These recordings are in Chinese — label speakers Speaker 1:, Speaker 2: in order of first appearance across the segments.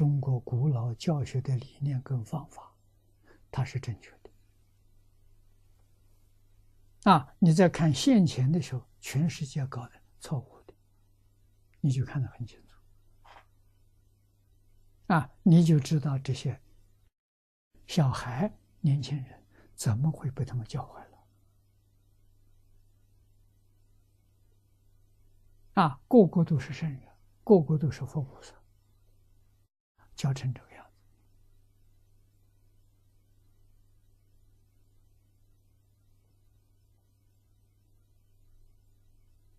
Speaker 1: 中国古老教学的理念跟方法，它是正确的。啊，你在看现前的时候，全世界搞的错误的，你就看得很清楚。啊，你就知道这些小孩、年轻人怎么会被他们教坏了。啊，个个都是圣人，个个都是佛菩萨，教成这个样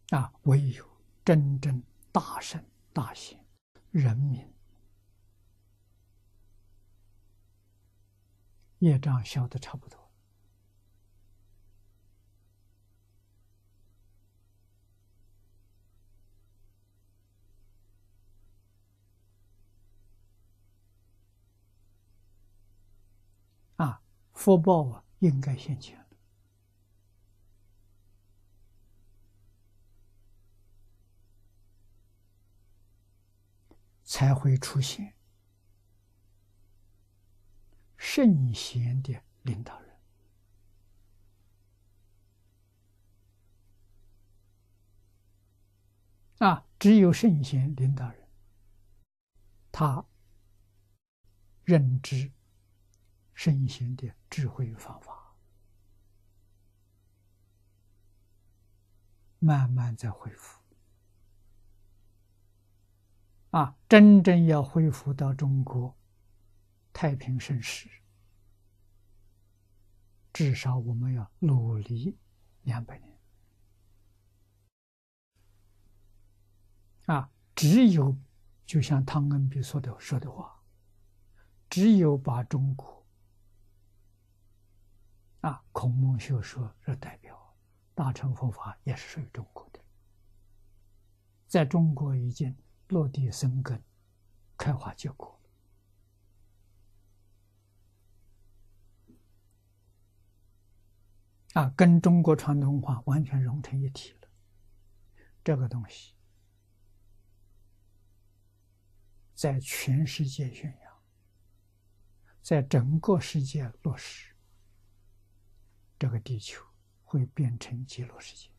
Speaker 1: 子。啊，唯有真正大圣大贤人民，业障消的差不多。福报啊，应该现前才会出现圣贤的领导人啊！只有圣贤领导人，他认知。身心的智慧与方法，慢慢在恢复。啊，真正要恢复到中国太平盛世，至少我们要努力两百年。啊，只有就像汤恩比说的说的话，只有把中国。啊，孔孟学说是代表，大乘佛法也是属于中国的，在中国已经落地生根、开花结果啊，跟中国传统文化完全融成一体了。这个东西在全世界宣扬，在整个世界落实。这个地球会变成极乐世界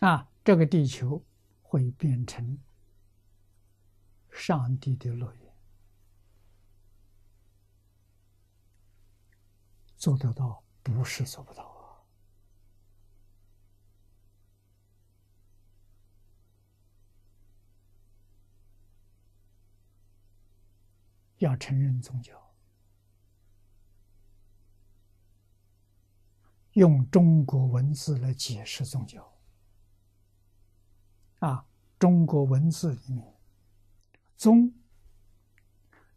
Speaker 1: 啊！这个地球会变成上帝的乐园，做得到不是做不到啊！要承认宗教。用中国文字来解释宗教，啊，中国文字里面，宗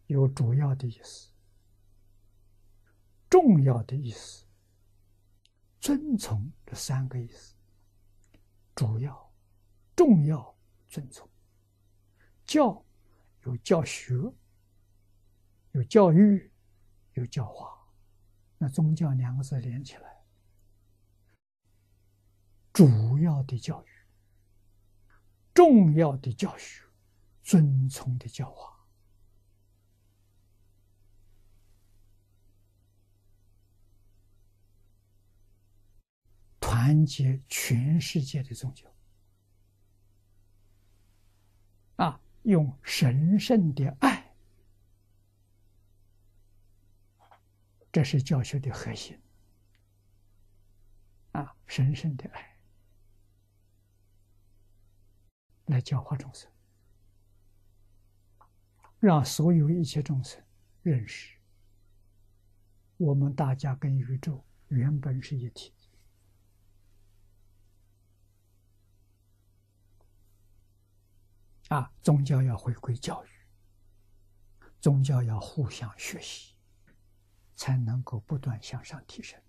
Speaker 1: 有主要的意思、重要的意思、遵从这三个意思。主要、重要、遵从。教有教学，有教育，有教化。那宗教两个字连起来。主要的教育，重要的教学，遵从的教化，团结全世界的宗教，啊，用神圣的爱，这是教学的核心，啊，神圣的爱。来教化众生，让所有一切众生认识，我们大家跟宇宙原本是一体。啊，宗教要回归教育，宗教要互相学习，才能够不断向上提升。